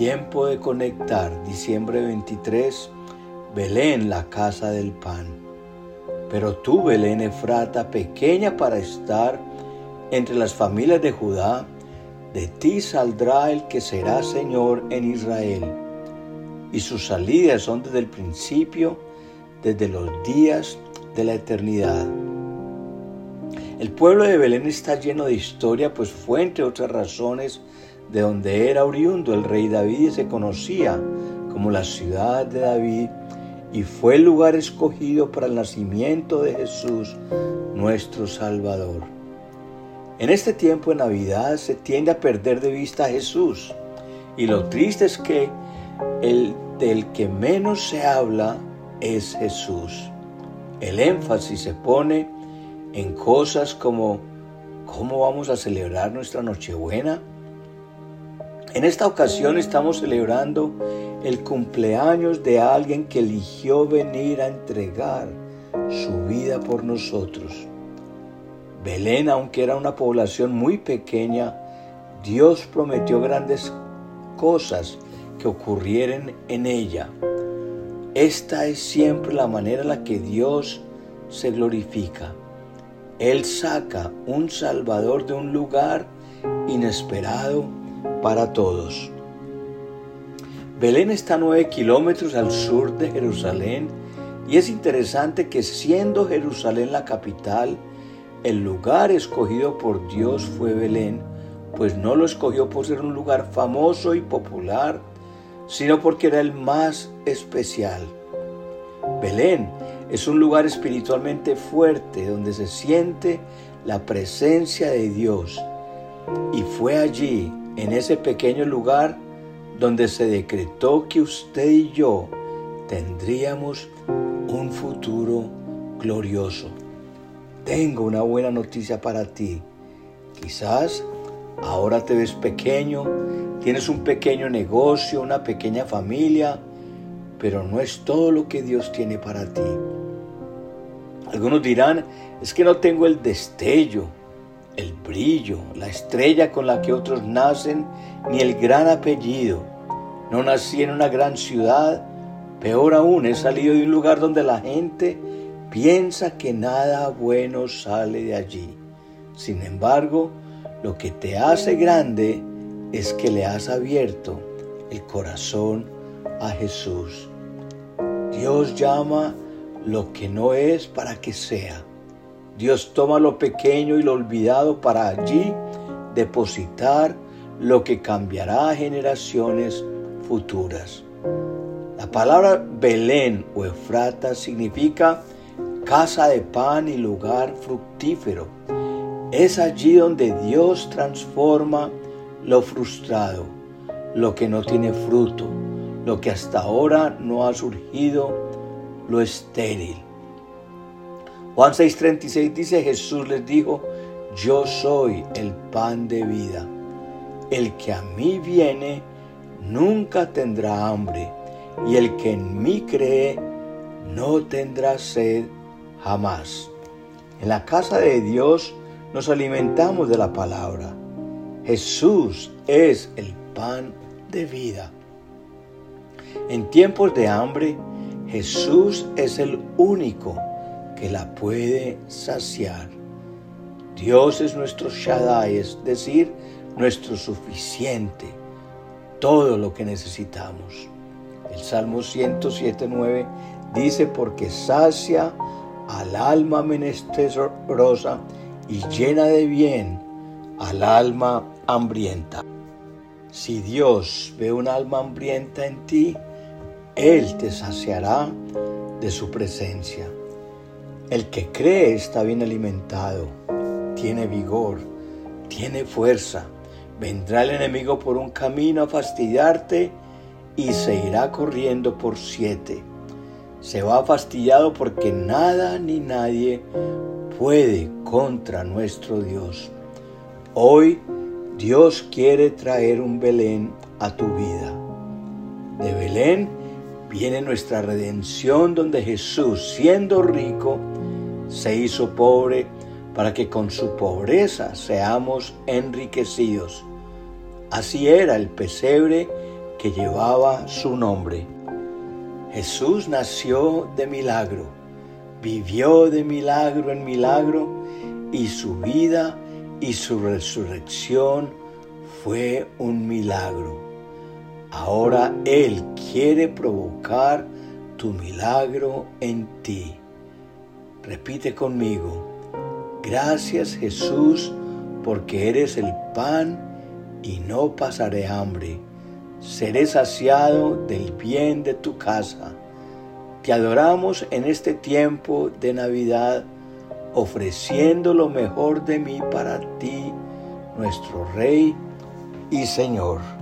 Tiempo de conectar, diciembre 23, Belén, la casa del pan. Pero tú, Belén Efrata, pequeña para estar entre las familias de Judá, de ti saldrá el que será Señor en Israel, y sus salidas son desde el principio, desde los días de la eternidad. El pueblo de Belén está lleno de historia, pues fue entre otras razones de donde era oriundo el rey David y se conocía como la ciudad de David y fue el lugar escogido para el nacimiento de Jesús, nuestro Salvador. En este tiempo de Navidad se tiende a perder de vista a Jesús y lo triste es que el del que menos se habla es Jesús. El énfasis se pone en cosas como cómo vamos a celebrar nuestra Nochebuena. En esta ocasión estamos celebrando el cumpleaños de alguien que eligió venir a entregar su vida por nosotros. Belén, aunque era una población muy pequeña, Dios prometió grandes cosas que ocurrieran en ella. Esta es siempre la manera en la que Dios se glorifica. Él saca un Salvador de un lugar inesperado para todos. Belén está a nueve kilómetros al sur de Jerusalén y es interesante que siendo Jerusalén la capital, el lugar escogido por Dios fue Belén, pues no lo escogió por ser un lugar famoso y popular, sino porque era el más especial. Belén es un lugar espiritualmente fuerte donde se siente la presencia de Dios. Y fue allí, en ese pequeño lugar, donde se decretó que usted y yo tendríamos un futuro glorioso. Tengo una buena noticia para ti. Quizás ahora te ves pequeño, tienes un pequeño negocio, una pequeña familia, pero no es todo lo que Dios tiene para ti. Algunos dirán, es que no tengo el destello, el brillo, la estrella con la que otros nacen, ni el gran apellido. No nací en una gran ciudad, peor aún, he salido de un lugar donde la gente piensa que nada bueno sale de allí. Sin embargo, lo que te hace grande es que le has abierto el corazón a Jesús. Dios llama lo que no es para que sea. Dios toma lo pequeño y lo olvidado para allí depositar lo que cambiará a generaciones futuras. La palabra Belén o Efrata significa casa de pan y lugar fructífero. Es allí donde Dios transforma lo frustrado, lo que no tiene fruto, lo que hasta ahora no ha surgido, lo estéril. Juan 6:36 dice, Jesús les dijo, yo soy el pan de vida. El que a mí viene nunca tendrá hambre, y el que en mí cree no tendrá sed jamás. En la casa de Dios nos alimentamos de la palabra. Jesús es el pan de vida. En tiempos de hambre, Jesús es el único que la puede saciar. Dios es nuestro Shaddai, es decir, nuestro suficiente, todo lo que necesitamos. El Salmo 107.9 dice, porque sacia al alma menesterosa y llena de bien al alma hambrienta. Si Dios ve un alma hambrienta en ti, Él te saciará de su presencia. El que cree está bien alimentado, tiene vigor, tiene fuerza. Vendrá el enemigo por un camino a fastidiarte y se irá corriendo por siete se va fastidiado porque nada ni nadie puede contra nuestro Dios. Hoy Dios quiere traer un Belén a tu vida. De Belén viene nuestra redención donde Jesús, siendo rico, se hizo pobre para que con su pobreza seamos enriquecidos. Así era el pesebre que llevaba su nombre. Jesús nació de milagro, vivió de milagro en milagro y su vida y su resurrección fue un milagro. Ahora Él quiere provocar tu milagro en ti. Repite conmigo, gracias Jesús porque eres el pan y no pasaré hambre seré saciado del bien de tu casa. Te adoramos en este tiempo de Navidad, ofreciendo lo mejor de mí para ti, nuestro Rey y Señor.